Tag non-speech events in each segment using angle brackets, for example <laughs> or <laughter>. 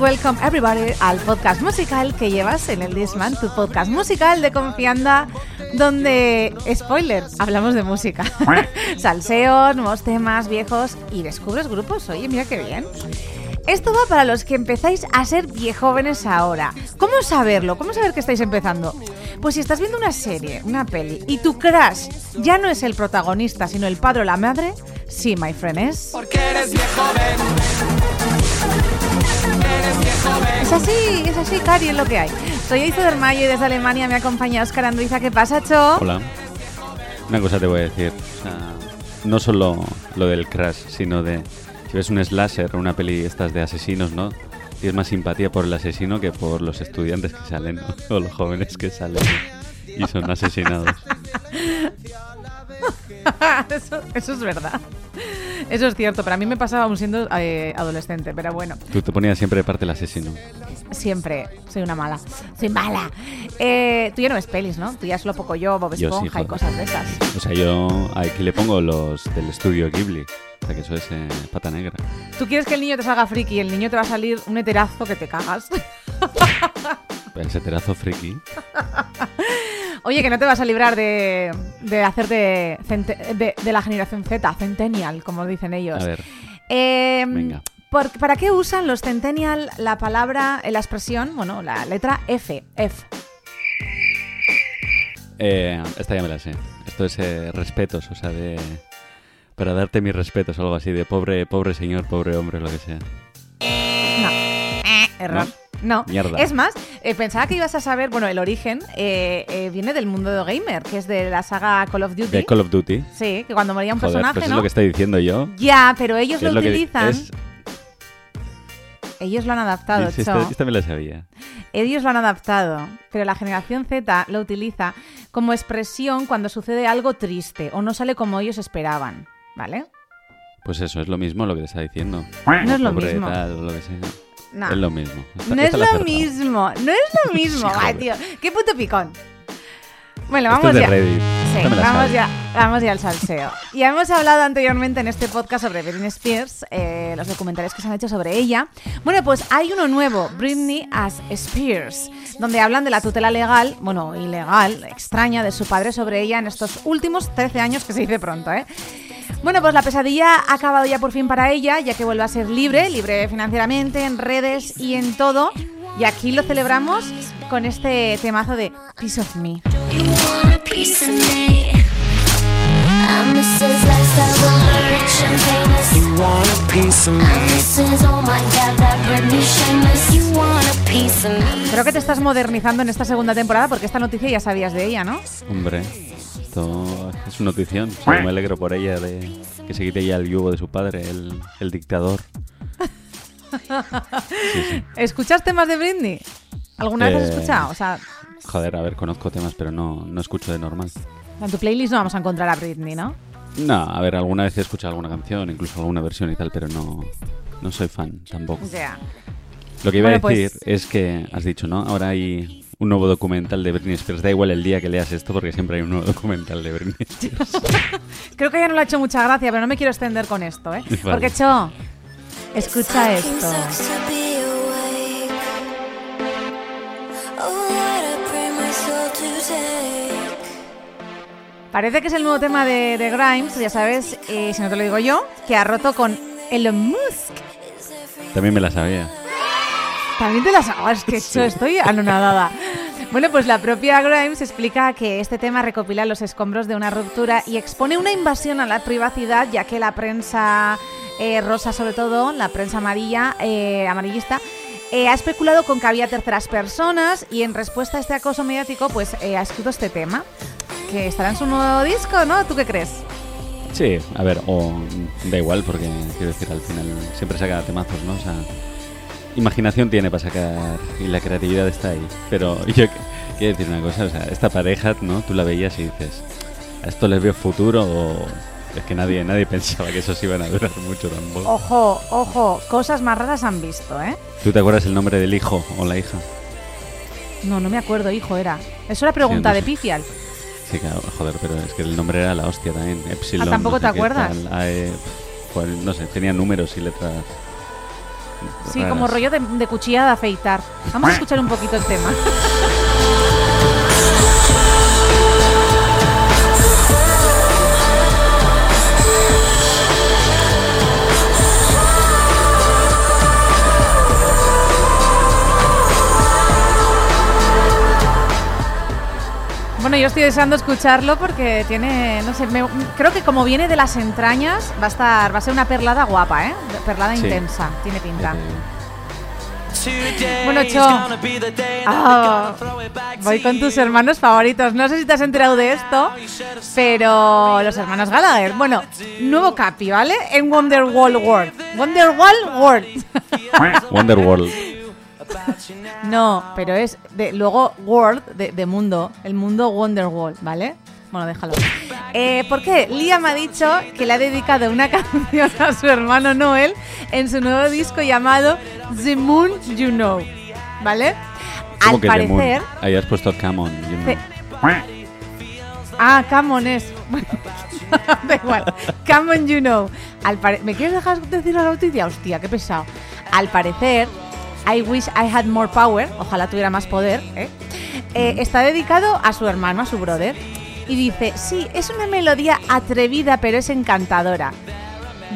Welcome everybody al podcast musical que llevas en el Disman, tu podcast musical de confianza, donde, spoiler, hablamos de música. <laughs> Salseo, nuevos temas, viejos y descubres grupos. Oye, mira qué bien. Esto va para los que empezáis a ser viejóvenes ahora. ¿Cómo saberlo? ¿Cómo saber que estáis empezando? Pues si estás viendo una serie, una peli, y tu crush ya no es el protagonista, sino el padre o la madre, sí, my friend, es... Porque eres viejo Es así, es así, Cari, es lo que hay. Soy Aizu del Mayo y desde Alemania me acompaña Oscar Andriza. ¿Qué pasa, Cho? Hola. Una cosa te voy a decir. O sea, no solo lo del crash, sino de. Si ves un slasher o una peli estas de asesinos, ¿no? Tienes más simpatía por el asesino que por los estudiantes que salen, ¿no? <laughs> O los jóvenes que salen y son asesinados. <laughs> eso, eso es verdad. Eso es cierto, pero a mí me pasaba aún siendo eh, adolescente, pero bueno, Tú te ponías siempre de parte el asesino. siempre soy una mala. Soy mala. Eh, tú ya no ves pelis, ¿no? Tú ya solo poco yo, Bob Yo sí, Esponja y cosas de esas. O sea, yo aquí le pongo los del estudio Ghibli. O sea, que eso es eh, pata negra. Tú quieres que el niño te salga friki y el niño te va a salir un heterazo que te cagas. <laughs> Ese terazo friki. Oye, que no te vas a librar de, de hacerte de, de la generación Z, centennial, como dicen ellos. A ver, Eh, Venga. por- ¿Para qué usan los centennial la palabra, eh, la expresión, bueno, la letra F? F. eh, esta ya me la sé. Esto es eh, respetos, o sea, de... Para darte mis respetos, algo así, de pobre, pobre señor, pobre hombre, lo que sea. No. Eh, error. No. Mierda. Es más, eh, pensaba que ibas a saber, bueno, el origen eh, eh, viene del mundo de gamer, que es de la saga Call of Duty. De Call of Duty. Sí, que cuando moría un Joder, personaje, pues es ¿no? lo que estoy diciendo yo. Ya, pero ellos lo, utilizan. es- Ellos lo han adaptado, Sí, esta, esta me la sabía. Ellos lo han adaptado, pero la generación Z lo utiliza como expresión cuando sucede algo triste o no sale como ellos esperaban, ¿vale? Pues eso, es lo mismo lo que te está diciendo. No es lo mismo. tal, lo que sea. No, Es lo mismo. Esta- no es lo acertado. mismo, no es lo <laughs> mismo, Ay, tío, qué puto picón. Bueno, Esto vamos es de ya. Reddit. Sí, Esta me la vamos sabes. ya, vamos ya al salseo. Ya hemos hablado anteriormente en este podcast sobre Britney Spears, eh, los documentales que se han hecho sobre ella. Bueno, pues hay uno nuevo, Britney as Spears, donde hablan de la tutela legal, bueno, ilegal, extraña, de su padre sobre ella en estos últimos 13 años, que se dice pronto, ¿eh? Bueno, pues la pesadilla ha acabado ya por fin para ella, ya que vuelve a ser libre, libre financieramente, en redes y en todo. Y aquí lo celebramos con este temazo de Piece of Me. Creo que te estás modernizando en esta segunda temporada porque esta noticia ya sabías de ella, ¿no? Hombre, esto es una notición. Solo me alegro por ella de que se quite ya el yugo de su padre, el, el dictador. Sí, sí. ¿Escuchas temas de Britney? ¿Alguna vez has Eh, escuchado? O sea, Joder, a ver, conozco temas, pero no, no escucho de normal. en tu playlist no vamos a encontrar a Britney, ¿no? No, a ver, alguna vez he escuchado alguna canción, incluso alguna versión y tal, pero no, no soy fan tampoco. O sea, Lo que iba Bueno, a pues- decir es que has dicho, ¿no? Ahora hay un nuevo documental de Britney Spears. Da igual el día que leas esto porque siempre hay un nuevo documental de Britney <laughs> Spears. <laughs> creo que ya no le ha hecho mucha gracia, pero no me quiero extender con esto, ¿eh? <laughs> Vale. Porque, Cho, escucha esto. Oh. Parece que es el nuevo tema de, de Grimes, ya sabes, eh, si no te lo digo yo, que ha roto con Elon Musk. También me la sabía. También te las hago, es que Sí. yo estoy anonadada. Bueno, pues la propia Grimes explica que este tema recopila los escombros de una ruptura y expone una invasión a la privacidad, ya que la prensa eh, rosa, sobre todo, la prensa amarilla, eh, amarillista, eh, ha especulado con que había terceras personas y en respuesta a este acoso mediático, pues eh, ha escrito este tema. que estará en su nuevo disco, ¿no? ¿Tú qué crees? Sí, a ver, o da igual, porque quiero decir, al final siempre saca temazos, ¿no? O sea, imaginación tiene para sacar y la creatividad está ahí. Pero yo qu- quiero decir una cosa, o sea, esta pareja, ¿no? Tú la veías y dices, ¿a esto les veo futuro o es que nadie, nadie <laughs> pensaba que esos iban a durar mucho tampoco? Ojo, ojo, cosas más raras han visto, ¿eh? ¿Tú te acuerdas el nombre del hijo o la hija? No, no me acuerdo, hijo, era. Eso era pregunta no de. Pifial. Sí, claro, joder, pero es que el nombre era la hostia también. Epsilon. Ah, ¿tampoco no sé te acuerdas? tal, AE, pf, joder, no sé, tenía números y letras. Sí, raras. como rollo de, de cuchilla de afeitar. Vamos a escuchar un poquito el tema. <laughs> Bueno, yo estoy deseando escucharlo porque tiene, no sé, me- creo que como viene de las entrañas va a estar, va a ser una perlada guapa, ¿eh? Perlada Sí. intensa, tiene pinta. Bueno, Cho. Ah, back voy con tus hermanos favoritos. No sé si te has enterado de esto, pero los hermanos Gallagher. Bueno, nuevo Capi, ¿vale? En Wonderwall World. Wonderwall World. <laughs> Wonderworld. No, pero es de, luego World, de, de mundo. El mundo Wonderwall, ¿vale? Bueno, déjalo. Eh, ¿Por qué? Liam ha dicho que le ha dedicado una <laughs> canción a su hermano Noel en su nuevo disco llamado The Moon You Know, ¿vale? ¿Cómo Al que parecer, Ahí has puesto Come On. you know. Ah, come on es. <laughs> da igual. Come on, you know. Al pare- ¿Me quieres dejar decir la noticia? Hostia, qué pesado. Al parecer, I wish I had more power. Ojalá tuviera más poder. ¿eh? Eh, está dedicado a su hermano, a su brother. Y dice, sí, es una melodía atrevida, pero es encantadora.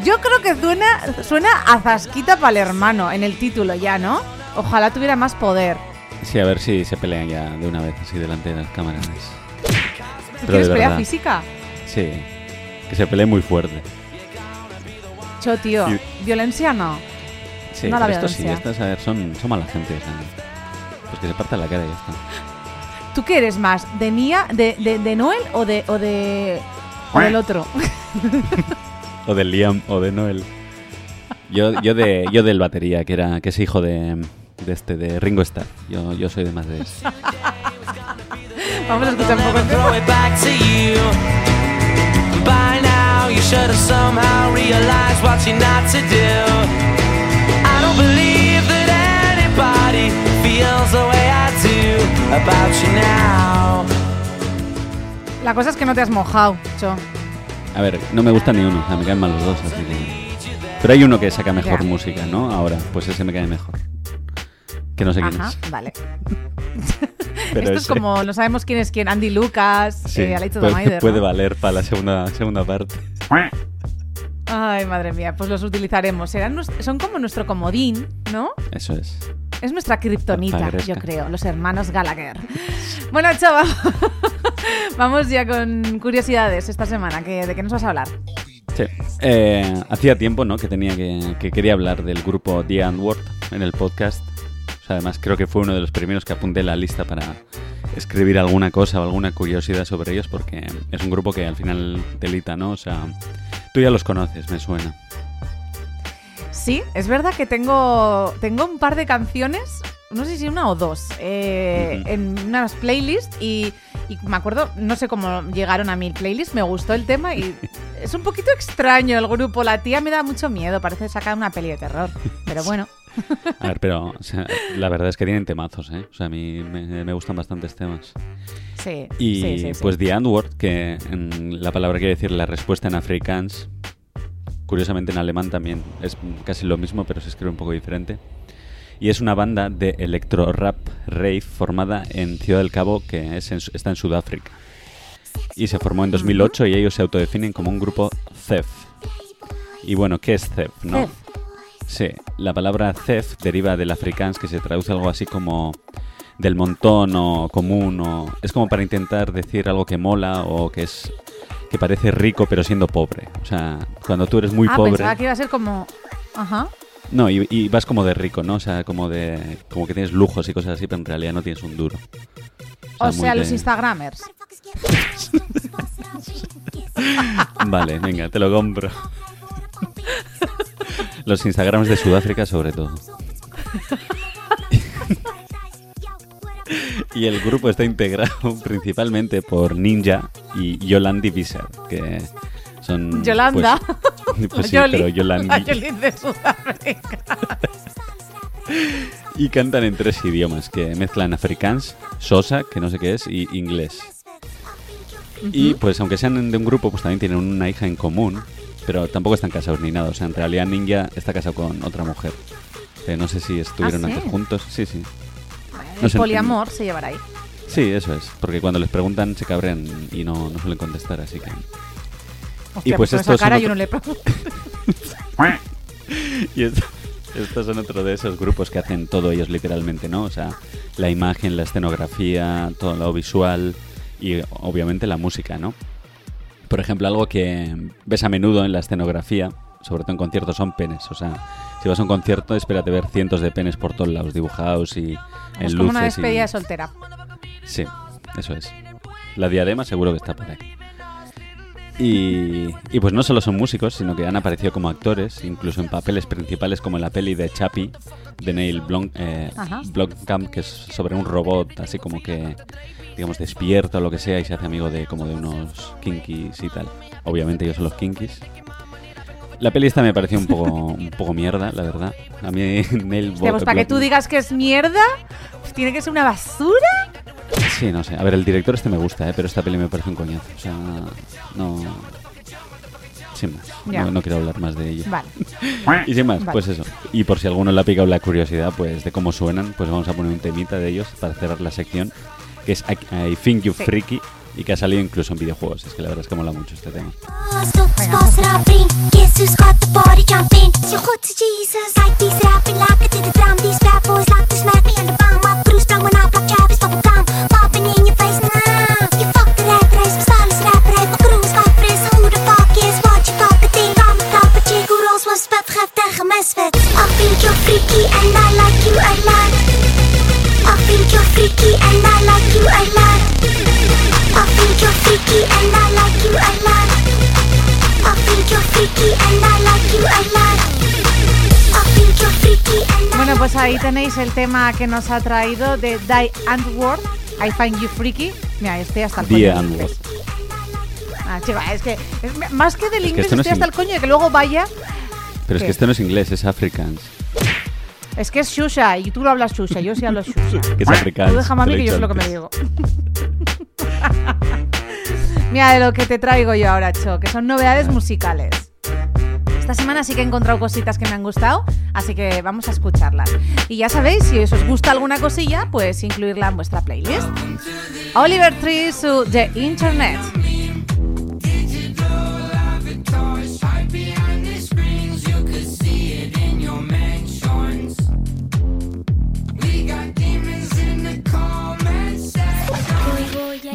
Yo creo que suena, suena a zasquita para el hermano en el título ya, ¿no? Ojalá tuviera más poder. Sí, a ver si se pelean ya de una vez así delante de las cámaras. ¿Tú Pero quieres pelea física? Sí, que se peleen muy fuerte. Cho, tío. Y- ¿Violencia no? Sí, No la pero estos sí, estas, a ver, son, son mala gente. O sea, pues que se parta la cara y ya está. ¿Tú qué eres más? ¿De Nia, de, de, de Noel o de o de o del otro? <laughs> O de Liam o de Noel. Yo, yo, de, yo del batería, que era que es hijo de, de este de Ringo Starr. Yo, yo soy de más de eso. Vamos a escuchar un poco el Throw tema. it back to you. By now, you should have somehow realized what you're not to do. Don't believe that anybody feels the way I do about you now. La cosa es que no te has mojado, Cho. A ver, no me gusta ni uno, o sea, me caen mal los dos, así que... Pero hay uno que saca mejor Ya. música, ¿no? Ahora, pues ese me cae mejor. Que no sé quién Ajá, es. vale. <laughs> Pero Esto es ese- como, no sabemos quién es quién. Andy Lucas, Sí, eh, Alex puede, Maider, puede ¿no? valer para la segunda, segunda parte. <laughs> Ay, madre mía, pues los utilizaremos. Serán son como nuestro comodín, ¿no? Eso es. Es nuestra kriptonita, yo creo, los hermanos Gallagher. Bueno, chaval, <laughs> vamos ya con curiosidades esta semana. que- ¿De qué nos vas a hablar? Sí. Eh, hacía tiempo, ¿no? Que tenía que, que quería hablar del grupo The Antwoord en el podcast. O sea, además creo que fue uno de los primeros que apunté en la lista para escribir alguna cosa o alguna curiosidad sobre ellos porque es un grupo que al final delita, ¿no? O sea, tú ya los conoces, me suena. Sí, es verdad que tengo, tengo un par de canciones, no sé si una o dos, eh, en unas playlists y, y me acuerdo, no sé cómo llegaron a mi playlist, me gustó el tema y <laughs> es un poquito extraño el grupo, la tía me da mucho miedo, parece sacar una peli de terror, pero bueno. A ver, pero o sea, la verdad es que tienen temazos, ¿eh? O sea, a mí me, me gustan bastantes temas. Sí, Y sí, sí, sí. pues The Antwoord, que en la palabra quiere decir la respuesta en afrikaans, curiosamente en alemán también es casi lo mismo, pero se escribe un poco diferente. Y es una banda de electro rap rave formada en Ciudad del Cabo, que es en- está en Sudáfrica. Y se formó en 2008 y ellos se autodefinen como un grupo CEF. Y bueno, ¿qué es CEF? No? Cef. Sí, la palabra CEF deriva del afrikaans que se traduce algo así como del montón o común o es como para intentar decir algo que mola o que es que parece rico pero siendo pobre. O sea, cuando tú eres muy ah, pobre, pensaba que iba a ser como... Ajá. no, y, y vas como de rico, ¿no? O sea, como de como que tienes lujos y cosas así, pero en realidad no tienes un duro. O sea, de- los Instagramers. <laughs> Vale, venga, te lo compro. <laughs> Los Instagrams de Sudáfrica sobre todo. <laughs> Y el grupo está integrado <laughs> principalmente por Ninja y Yolandi Visser, que son... Yolanda. Pues, pues sí, Yoli. pero <laughs> Yolandi. La Yoli de Sudáfrica. Y cantan en tres idiomas, que mezclan afrikaans, sosa, que no sé qué es, y inglés. Y pues aunque sean de un grupo, pues también tienen una hija en común, pero tampoco están casados ni nada. O sea, en realidad Ninja está casado con otra mujer. Que no sé si estuvieron ¿Ah, sí? antes juntos. Sí, sí. El sé, poliamor se llevará ahí. Sí, eso es. Porque cuando les preguntan se cabrean y no, no suelen contestar, así que... Hostia, pues con estos esa cara son yo no otro- le. <laughs> Y est- estos son otro de esos grupos que hacen todo ellos literalmente, ¿no? O sea, la imagen, la escenografía, todo lo visual y obviamente la música, ¿no? Por ejemplo, algo que ves a menudo en la escenografía, sobre todo en conciertos, son penes. O sea, si vas a un concierto, espérate ver cientos de penes por todos lados, dibujados y en Es luces. como una despedida de soltera. Sí, eso es. La diadema seguro que está por ahí. Y, y pues no solo son músicos, sino que han aparecido como actores, incluso en papeles principales como en la peli de Chappie, de Neil Blom, eh. Blomkamp, que es sobre un robot así como que, digamos, despierta o lo que sea y se hace amigo de como de unos kinkis y tal. Obviamente ellos son los kinkis. La peli esta me pareció un poco, <laughs> un poco mierda, la verdad. A mí <laughs> Neil Hostia, pues para que tú digas que es mierda, pues tiene que ser una basura. Sí, no sé. A ver, el director este me gusta, ¿eh? pero esta peli me parece un coñazo. O sea, no... Sin más. Ya. No, no quiero hablar más de ello. Vale. Y sin más, Vale. pues eso. Y por si alguno le ha picado la curiosidad pues de cómo suenan, pues vamos a poner un temita de ellos para cerrar la sección, que es I, I Think You Sí. Freaky, y que ha salido incluso en videojuegos. Es que la verdad es que mola mucho este tema. Jesus got the body jumping. So good to Jesus. Like these rapping like I did the drum. These bad boys like to smack me on the bum. My crew sprung when I block geeft tegen misfit. I think you're freaky and I like you a lot. I think you're freaky and I like you a lot. I think you're freaky and I like you a lot. I think you're freaky and I like you a lot. I think you're freaky and I Bueno, pues ahí tenéis el tema que nos ha traído de Die Antwoord. I find you freaky. Mira, estoy hasta el Die. Ah, chica, es que es- más que del que inglés no estoy es hasta el coño de que luego vaya. Pero es ¿Qué? que esto no es inglés, es afrikaans. Es que es Shusha y tú lo hablas Shusha, yo sí hablo Shusha. <laughs> Que es. Tú déjame a mí que yo sé lo que me digo. <laughs> Mira de lo que te traigo yo ahora, Cho, que son novedades musicales. Esta semana sí que he encontrado cositas que me han gustado, así que vamos a escucharlas. Y ya sabéis, si os gusta alguna cosilla, pues incluirla en vuestra playlist. Oliver Tree, su The Internet.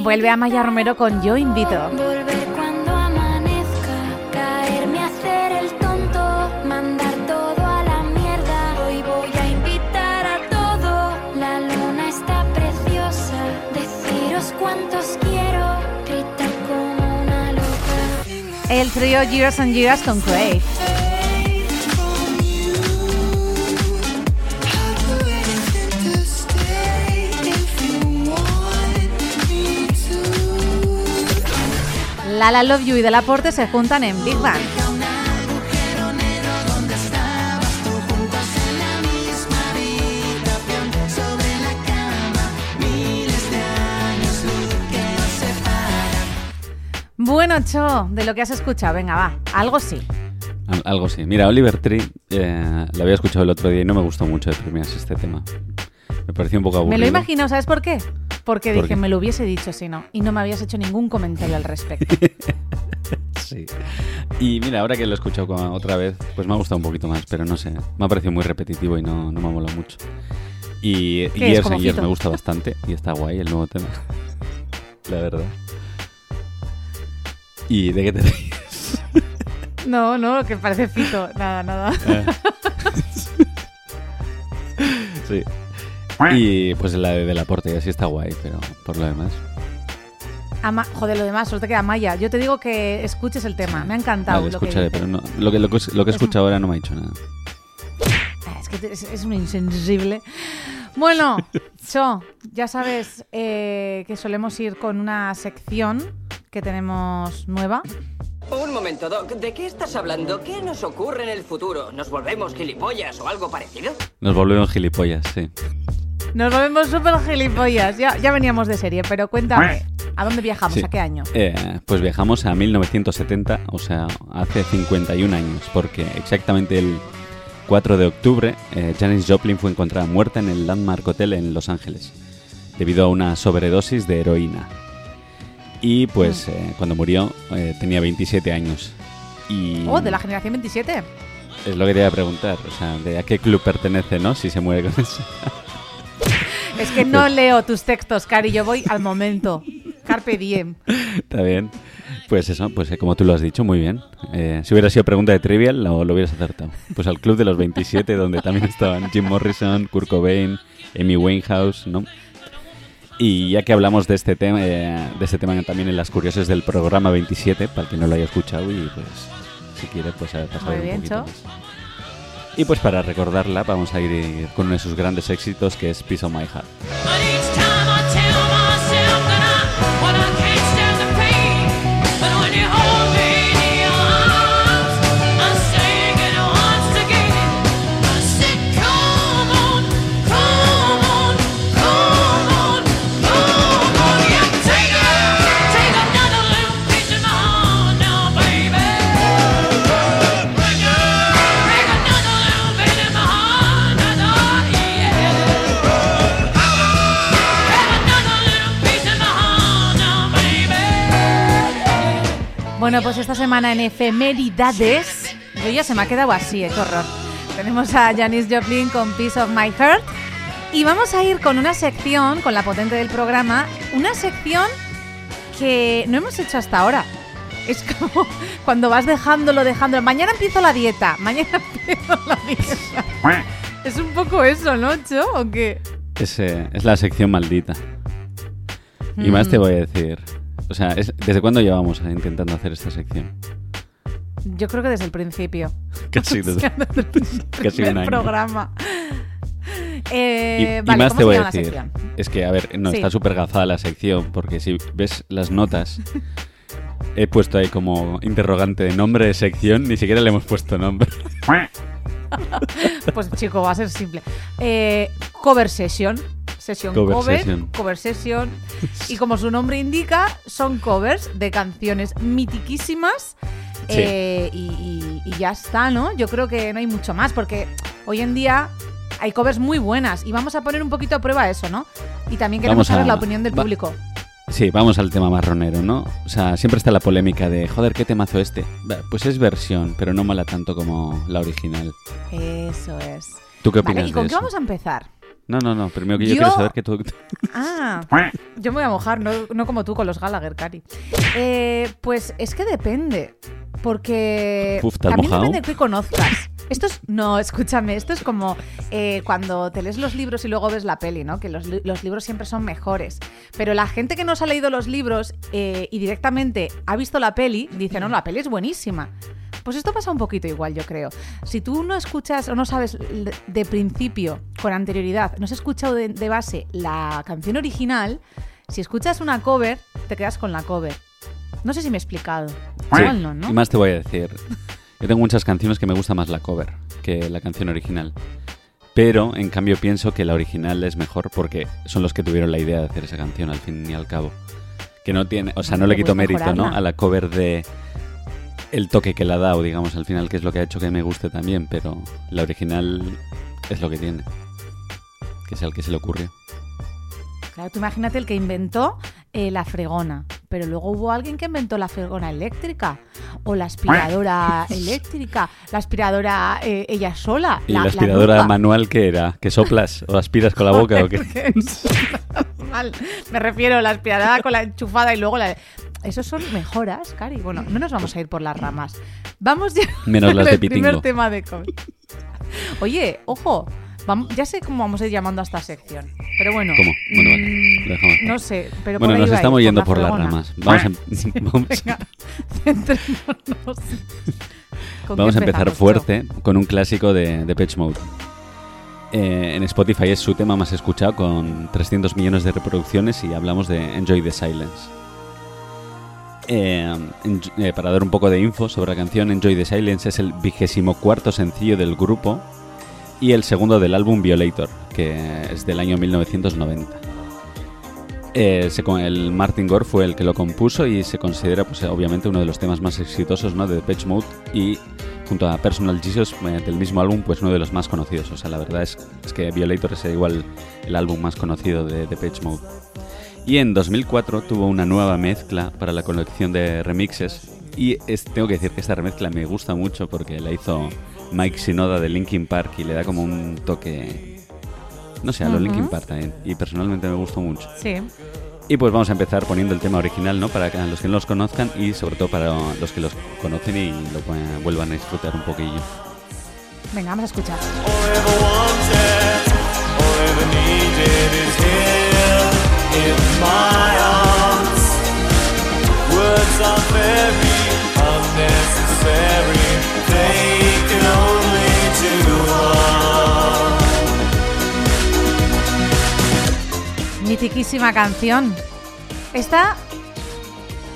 Vuelve a Maya Romero con Yo Invito. El tonto, mandar todo a la mierda. Lala Love You y Del Aporte se juntan en Big Bang. Bueno, Cho, de lo que has escuchado, venga, va, algo sí. Al- algo sí. Mira, Oliver Tree, eh, la había escuchado el otro día y no me gustó mucho de primeras este tema. Me pareció un poco aburrido. Me lo imagino, ¿sabes por qué? Porque ¿Por dije, qué? me lo hubiese dicho si no, y no me habías hecho ningún comentario al respecto. <laughs> Sí. Y mira, ahora que lo he escuchado otra vez, pues me ha gustado un poquito más, pero no sé. Me ha parecido muy repetitivo y no, no me ha molado mucho. Y ¿Qué es, Years and Years me gusta bastante y está guay el nuevo tema. <laughs> La verdad. ¿Y de qué te ríes? No, no, que parece fito, nada, nada. <laughs> sí. Y pues la de Del Aporte, así está guay, pero por lo demás. Ama- Joder, lo demás, solo te queda Maya. Yo te digo que escuches el tema. Me ha encantado. Vale, lo que escucharé, pero no, lo que, lo que, lo que he Es- escuchado ahora no me ha dicho nada. Ah, Es que es, es un insensible. Bueno, <laughs> Cho, ya sabes eh, que solemos ir con una sección que tenemos nueva. Un momento, Doc. ¿De qué estás hablando? ¿Qué nos ocurre en el futuro? ¿Nos volvemos gilipollas o algo parecido? Nos volvemos gilipollas, sí. Nos volvemos súper gilipollas. Ya, ya veníamos de serie, pero cuéntame, ¿a dónde viajamos? Sí. ¿A qué año? Eh, pues viajamos a 1970, o sea, hace 51 años, porque exactamente el 4 de octubre eh, Janis Joplin fue encontrada muerta en el Landmark Hotel en Los Ángeles, debido a una sobredosis de heroína. Y pues eh, cuando murió eh, tenía 27 años. Y Oh, de la generación 27. es lo que te iba a preguntar, o sea, de a qué club pertenece, ¿no? Si se muere con eso. Es que no leo tus textos, Cari. Yo voy al momento. Carpe diem. Está bien. Pues eso, pues eh, como tú lo has dicho, muy bien. Eh, si hubiera sido pregunta de trivial, lo, lo hubieras acertado. Pues al club de los 27, donde también estaban Jim Morrison, Kurt Cobain, Amy Winehouse, ¿no? Y ya que hablamos de este tema, eh, de este tema también en las curiosas del programa 27, para el que no lo haya escuchado y pues si quiere pues a pasar Muy un poquito más. Y pues para recordarla vamos a ir con uno de sus grandes éxitos que es Piece of My Heart. Bueno, pues esta semana en efemeridades, yo ya se me ha quedado así, eh, qué horror. Tenemos a Janis Joplin con Piece of My Heart y vamos a ir con una sección, con la potente del programa, una sección que no hemos hecho hasta ahora. Es como <laughs> cuando vas dejándolo, dejándolo. Mañana empiezo la dieta, mañana <laughs> empiezo la dieta. Es un poco eso, ¿no, Cho? ¿O qué? Es, eh, es la sección maldita. Y más Mm. te voy a decir. O sea, es- ¿desde cuándo llevamos intentando hacer esta sección? Yo creo que desde el principio. <laughs> Casi, <laughs> O sea, desde- desde el casi un año. programa. Y, Eh, y vale, más ¿cómo te voy a decir. Es que, a ver, no, Sí. está súper gafada la sección, porque si ves las notas, he puesto ahí como interrogante de nombre de sección, ni siquiera le hemos puesto nombre. <laughs> Pues chico, va a ser simple. Eh, cover session. Sesión Cover cover, session. cover session. <laughs> Y como su nombre indica, son covers de canciones mitiquísimas. Sí. eh, y, y- y ya está, ¿no? Yo creo que no hay mucho más, porque hoy en día hay covers muy buenas. Y vamos a poner un poquito a prueba eso, ¿no? Y también queremos Vamos a- saber la opinión del va- público. Sí, vamos al tema marronero, ¿no? O sea, siempre está la polémica de, joder, ¿qué temazo este? Pues es versión, pero no mola tanto como la original. Eso es. ¿Tú qué Vale, opinas ¿y con de qué eso? vamos a empezar? No, no, no, primero que yo, Yo- quiero saber que tú... <laughs> Ah, <laughs> yo me voy a mojar, no, no como tú con los Gallagher, Cari. Eh, pues es que depende, porque Uf, ¿te has también mojado? depende de qué conozcas. Esto es, no, escúchame, esto es como eh, cuando te lees los libros y luego ves la peli, ¿no? Que los, los libros siempre son mejores. Pero la gente que no se ha leído los libros eh, y directamente ha visto la peli, dice, no, la peli es buenísima. Pues esto pasa un poquito igual, yo creo. Si tú no escuchas o no sabes de principio, con anterioridad, no has escuchado de, de base la canción original, si escuchas una cover, te quedas con la cover. No sé si me he explicado. Igual no, ¿no? Y más te voy a decir. Yo tengo muchas canciones que me gusta más la cover que la canción original. Pero, en cambio, pienso que la original es mejor porque son los que tuvieron la idea de hacer esa canción al fin y al cabo. Que no tiene, o sea, no le Pero quito mérito, ¿no? A la cover de el toque que le ha dado, digamos, al final, que es lo que ha hecho que me guste también, pero la original es lo que tiene. Que es el que se le ocurrió. Claro, tú imagínate el que inventó eh, la fregona, pero luego hubo alguien que inventó la fregona eléctrica o la aspiradora eléctrica, la aspiradora eh, ella sola. ¿Y la, aspiradora manual qué era? ¿Que soplas o aspiras con la boca o qué? <laughs> Mal. Me refiero a la aspiradora con la enchufada y luego la... Esos son mejoras, Cari. Bueno, no nos vamos a ir por las ramas. Vamos ya Menos las de el primer tema de COVID. Oye, ojo, Ya sé cómo vamos a ir llamando a esta sección. Pero bueno. ¿Cómo? Bueno, vale, mm, lo dejamos. No sé, pero bueno, por ahí nos va a estamos yendo por las fregona. ramas. Vamos a, <laughs> em- <laughs> vamos, Venga, centrémonos. ¿Con qué vamos a empezar empezamos, fuerte con un clásico de Depeche Mode. Eh, en Spotify es su tema más escuchado con 300 millones de reproducciones y hablamos de Enjoy the Silence. Eh, en- eh, para dar un poco de info sobre la canción, Enjoy the Silence es el vigésimo cuarto sencillo del grupo y el segundo del álbum Violator, que es del año 1990. Eh, el Martin Gore fue el que lo compuso y se considera, pues, obviamente, uno de los temas más exitosos ¿no? de Depeche Mode y junto a Personal Jesus eh, del mismo álbum, pues uno de los más conocidos. O sea, la verdad es, es que Violator es igual el álbum más conocido de Depeche Mode. Y en 2004 tuvo una nueva mezcla para la colección de remixes. Y es- tengo que decir que esta remezcla me gusta mucho porque la hizo Mike Shinoda de Linkin Park y le da como un toque, no sé, a lo Ujú. Linkin Park también. Y personalmente me gustó mucho. Sí. Y pues vamos a empezar poniendo el tema original, ¿no? Para los que no los conozcan y sobre todo para los que los conocen y lo puedan- vuelvan a disfrutar un poquillo. Venga, vamos a escuchar. Words are very unnecessary, they Mitiquísima canción. Esta.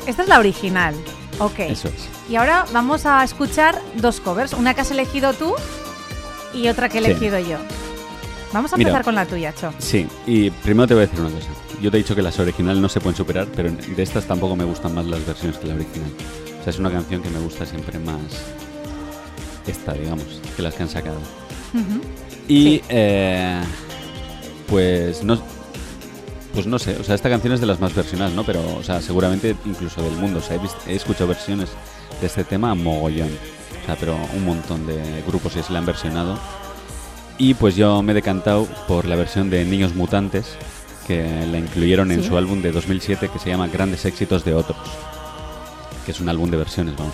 Esta es la original. Ok. Eso es. Y ahora vamos a escuchar dos covers. Una que has elegido tú y otra que he Sí. elegido yo. Vamos a Mira. empezar con la tuya, Cho. Sí, y primero te voy a decir una cosa. Yo te he dicho que las originales no se pueden superar, pero de estas tampoco me gustan más las versiones que la original. O sea, es una canción que me gusta siempre más esta, digamos, que las que han sacado. Y Sí. eh, pues no pues no sé, o sea, esta canción es de las más versionadas, ¿no? Pero, o sea, seguramente incluso del mundo. O sea, he, escuchado versiones de este tema a mogollón. O sea, pero un montón de grupos que se la han versionado. Y pues yo me he decantado por la versión de Niños Mutantes, que la incluyeron en Sí. su álbum de 2007 que se llama Grandes Éxitos de Otros. Que es un álbum de versiones, vamos.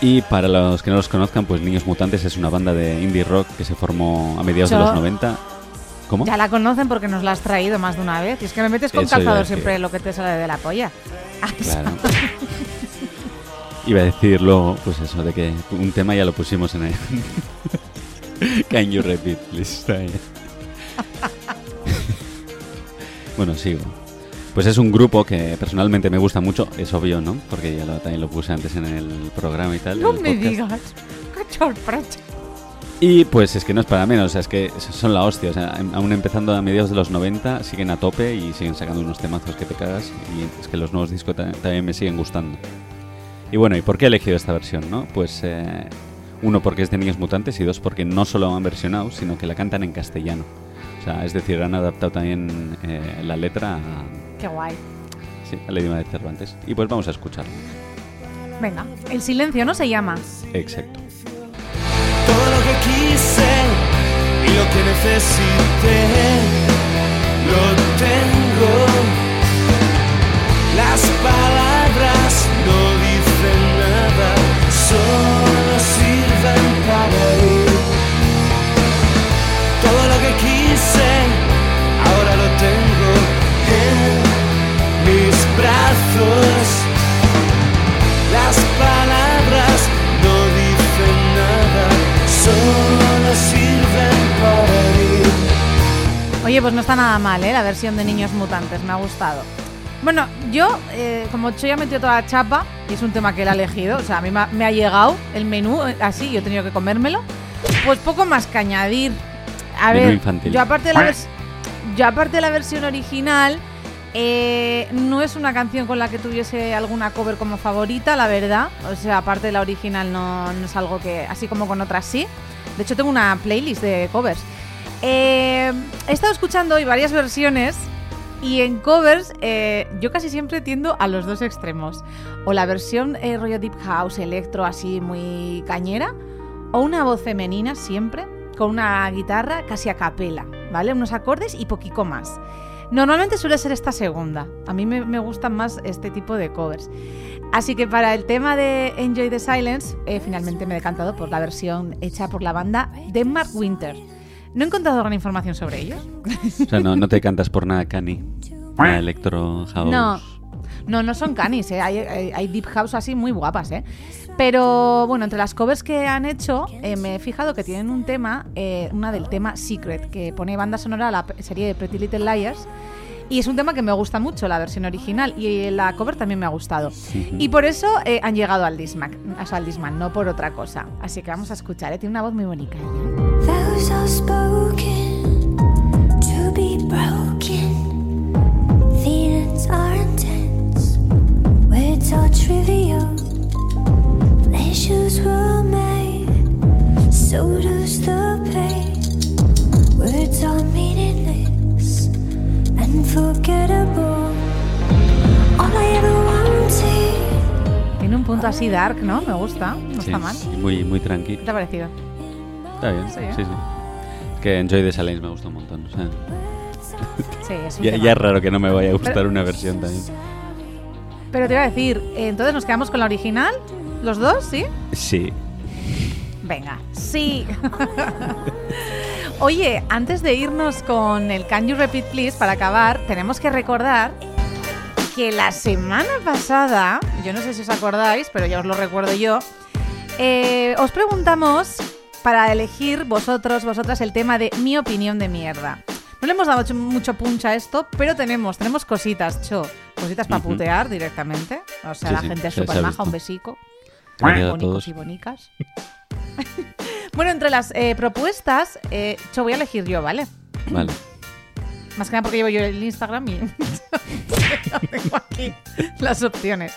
Y para los que no los conozcan, pues Niños Mutantes es una banda de indie rock que se formó a mediados de los 90. ¿Cómo? Ya la conocen porque nos la has traído más de una vez. Y es que me metes con Eso calzador siempre lo que te sale de la polla. Ah, Claro. <laughs> Iba a decir luego, pues eso, de que un tema ya lo pusimos en el... <laughs> Can you repeat, please? <laughs> Bueno, sigo. Pues es un grupo que personalmente me gusta mucho, es obvio, ¿no? Porque ya lo, también lo puse antes en el programa y tal. No me podcast. digas. ¡Qué sorpresa! Y pues es que no es para menos, o sea, es que son la hostia. O sea, aún empezando a mediados de los 90, siguen a tope y siguen sacando unos temazos que te cagas. Y es que los nuevos discos ta- también me siguen gustando. Y bueno, ¿y por qué he elegido esta versión, no? Pues eh, uno, porque es de Niños Mutantes y dos, porque no solo han versionado, sino que la cantan en castellano. O sea, es decir, han adaptado también eh, la letra a, ¡Qué guay! sí, al idioma de Cervantes. Y pues vamos a escucharlo. Venga, el silencio no se llama. Exacto. Lo que necesité lo tengo. Las palabras no dicen nada, solo sirven para ir. Todo lo que quise, ahora lo tengo en mis brazos. Las palabras Oye, pues no está nada mal, ¿eh? La versión de Niños Mutantes, me ha gustado. Bueno, yo, eh, como Cho ya metió toda la chapa, y es un tema que él ha elegido, o sea, a mí me ha, ha llegado el menú eh, así, yo he tenido que comérmelo, pues poco más que añadir. A Menú ver, infantil. yo aparte de la, vers- yo aparte de la versión original, eh, no es una canción con la que tuviese alguna cover como favorita, la verdad. O sea, aparte de la original no, no es algo que, así como con otras sí. De hecho, tengo una playlist de covers. Eh, he estado escuchando hoy varias versiones y en covers eh, yo casi siempre tiendo a los dos extremos. O la versión eh, rollo deep house, electro, así muy cañera, o una voz femenina siempre, con una guitarra casi a capela, ¿vale? Unos acordes y poquito más. Normalmente suele ser esta segunda. A mí me, gustan más este tipo de covers. Así que para el tema de Enjoy the Silence, eh, finalmente me he decantado por la versión hecha por la banda de Mark Winter. No he encontrado gran información sobre ellos. O sea, no, no te cantas por nada Cani. Nada electro house. No, no, no son canis, ¿eh? hay, hay- hay deep house así muy guapas, ¿eh? Pero bueno, entre las covers que han hecho, eh, me he fijado que tienen un tema, eh, una del tema Secret, que pone banda sonora a la serie de Pretty Little Liars. Y es un tema que me gusta mucho, la versión original, y la cover también me ha gustado. Y por eso eh, han llegado al Disman, o sea, al Disman, no por otra cosa. Así que vamos a escuchar, ¿eh? tiene una voz muy bonita. ella, ¿eh? Vows are spoken to be broken. Feelings are intense. Words are trivial. Pleasures were made. So does the pain. Words are meaningless and forgettable. All I ever wanted. Tiene un punto así dark, ¿no? Me gusta, no Sí, está mal. muy, muy tranqui. ¿Qué te ha parecido? Está bien, Sí, sí, que Enjoy the Silence me gusta un montón. o sea, Sí, es un <laughs> ya, tema. ya es raro que no me vaya a gustar Pero- una versión también. Pero te iba a decir, eh, entonces nos quedamos con la original, los dos, ¿sí? Sí. Venga, sí. <laughs> Oye, antes de irnos con el Can You Repeat Please para acabar, tenemos que recordar que la semana pasada, yo no sé si os acordáis, pero ya os lo recuerdo yo, eh, os preguntamos para elegir vosotros, vosotras, el tema de mi opinión de mierda. No le hemos dado mucho, punch a esto, pero tenemos, tenemos cositas, Cho. Cositas para putear directamente. O sea, Sí, la sí, gente es súper maja, un besico. Bonicos y bonicas. <laughs> bueno, entre las eh, propuestas, eh, yo voy a elegir yo, ¿vale? Vale. <clears throat> Más que nada porque llevo yo el Instagram y <laughs> tengo aquí las opciones.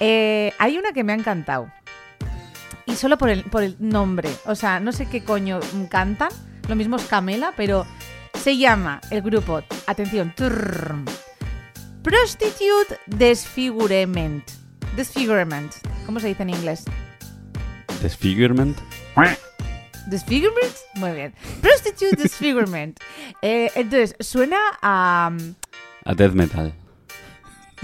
Eh, hay una que me ha encantado. Y solo por el, por el nombre. O sea, no sé qué coño cantan. Lo mismo es Camela, pero se llama el grupo, atención, trrr, Prostitute Desfigurement. Desfigurement. ¿Cómo se dice en inglés? Desfigurement. Disfigurement? Muy bien. Prostitute Disfigurement. <laughs> Eh, entonces, suena a... A death metal.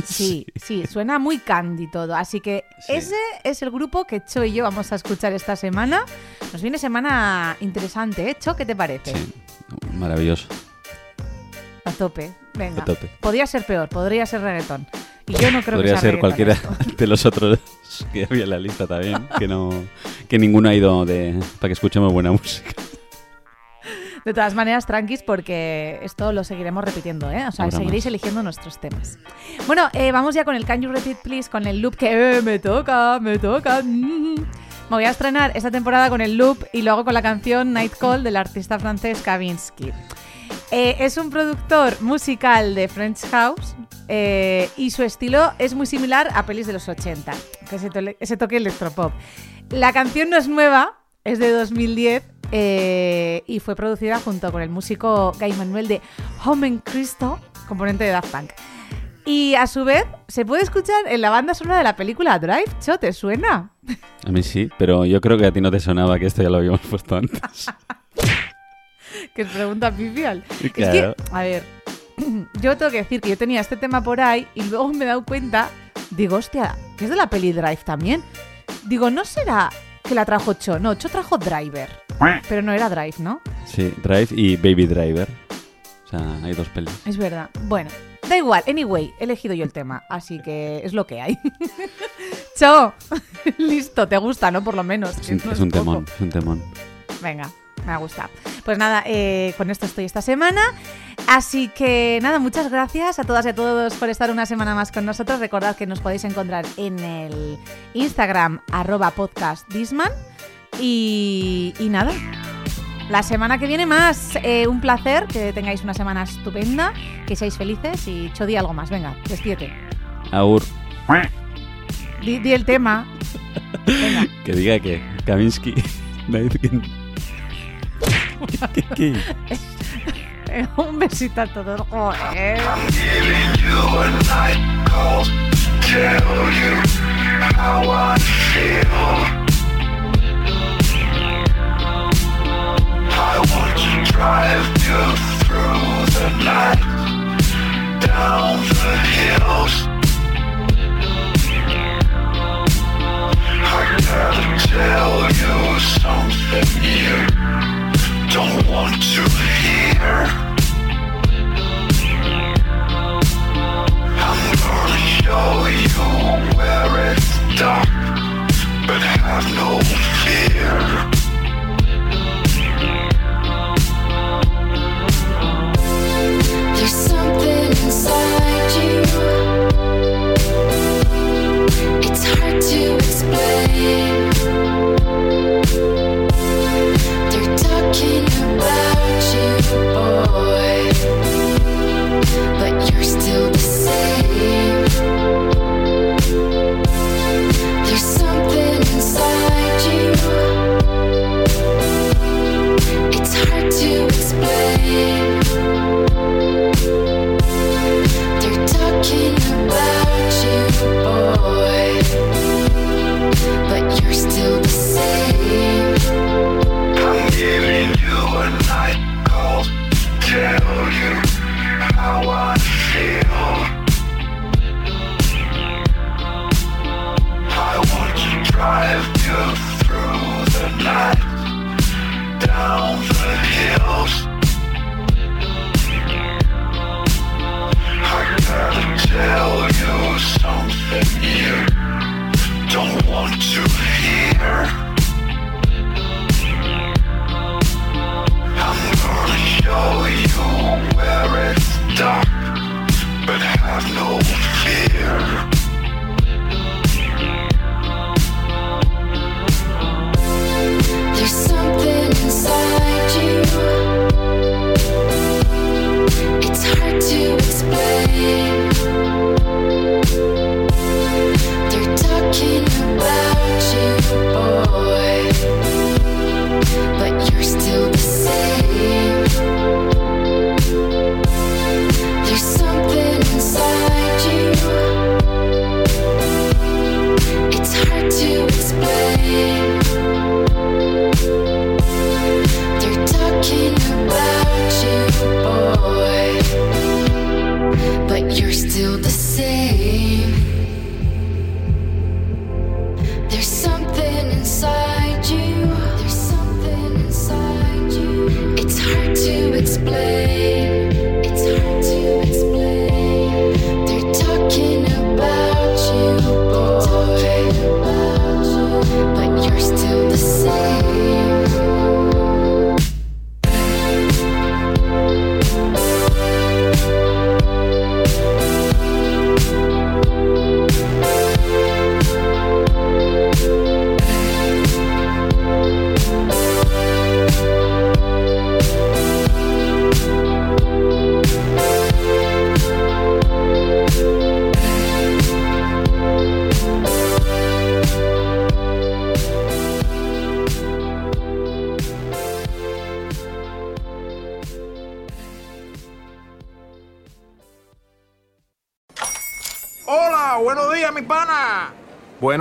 Sí, sí, suena muy candy todo. Así que Sí. ese es el grupo que Cho y yo vamos a escuchar esta semana. Nos viene semana interesante, ¿eh? Cho, ¿qué te parece? Sí. Maravilloso. A tope. Venga. A tope. Podría ser peor, podría ser reggaetón. Y yo no creo Podría que sea ser cualquiera <laughs> de los otros que había en la lista también. Que no. Que ninguno ha ido de. para que escuchemos buena música. De todas maneras, tranquis, porque esto lo seguiremos repitiendo, ¿eh? O sea, Habrá seguiréis más. eligiendo nuestros temas. Bueno, eh, vamos ya con el Can You Repeat Please, con el loop que eh, me toca, me toca. mm. Me voy a estrenar esta temporada con el loop y luego con la canción Night Call del artista francés Kavinsky. Eh, es un productor musical de French House eh, y su estilo es muy similar a pelis de los 80, que ese, tole- ese toque electropop. La canción no es nueva, es de 2010 eh, y fue producida junto con el músico Guy Manuel de Homen Cristo, componente de Daft Punk. Y a su vez se puede escuchar en la banda sonora de la película Drive. Cho, ¿te suena? A mí sí, pero yo creo que a ti no te sonaba que esto ya lo habíamos puesto antes. <laughs> Que es pregunta pipial. Es Claro. que, a ver, <clears throat> yo tengo que decir que yo tenía este tema por ahí y luego me he dado cuenta, digo, hostia, que es de la peli Drive también. Digo, ¿no será que la trajo Cho? No, Cho trajo Driver. Pero no era Drive, ¿no? Sí, Drive y Baby Driver. O sea, hay dos pelis. Es verdad. Bueno, da igual. Anyway, he elegido yo el tema, así que es lo que hay. <laughs> Cho, <laughs> listo, te gusta, ¿no? Por lo menos. Es un, es un temón, es un temón. Venga, me ha gustado. Pues nada, eh, con esto estoy esta semana. Así que nada, muchas gracias a todas y a todos por estar una semana más con nosotros. Recordad que nos podéis encontrar en el Instagram arroba podcastdisman. Y, y nada, la semana que viene más. Eh, un placer, que tengáis una semana estupenda, que seáis felices y cho di algo más. Venga, despídete. Aur, Di, di el tema. Venga. <laughs> que diga que Kavinsky. Night- ¿Qué, qué? <laughs> Un besito a todos. how I want to drive you through the night, down the hills. I gotta tell you something new don't want to hear. I'm gonna show you where it's dark, but have no fear. There's something inside you. It's hard to explain. talking about you, boy.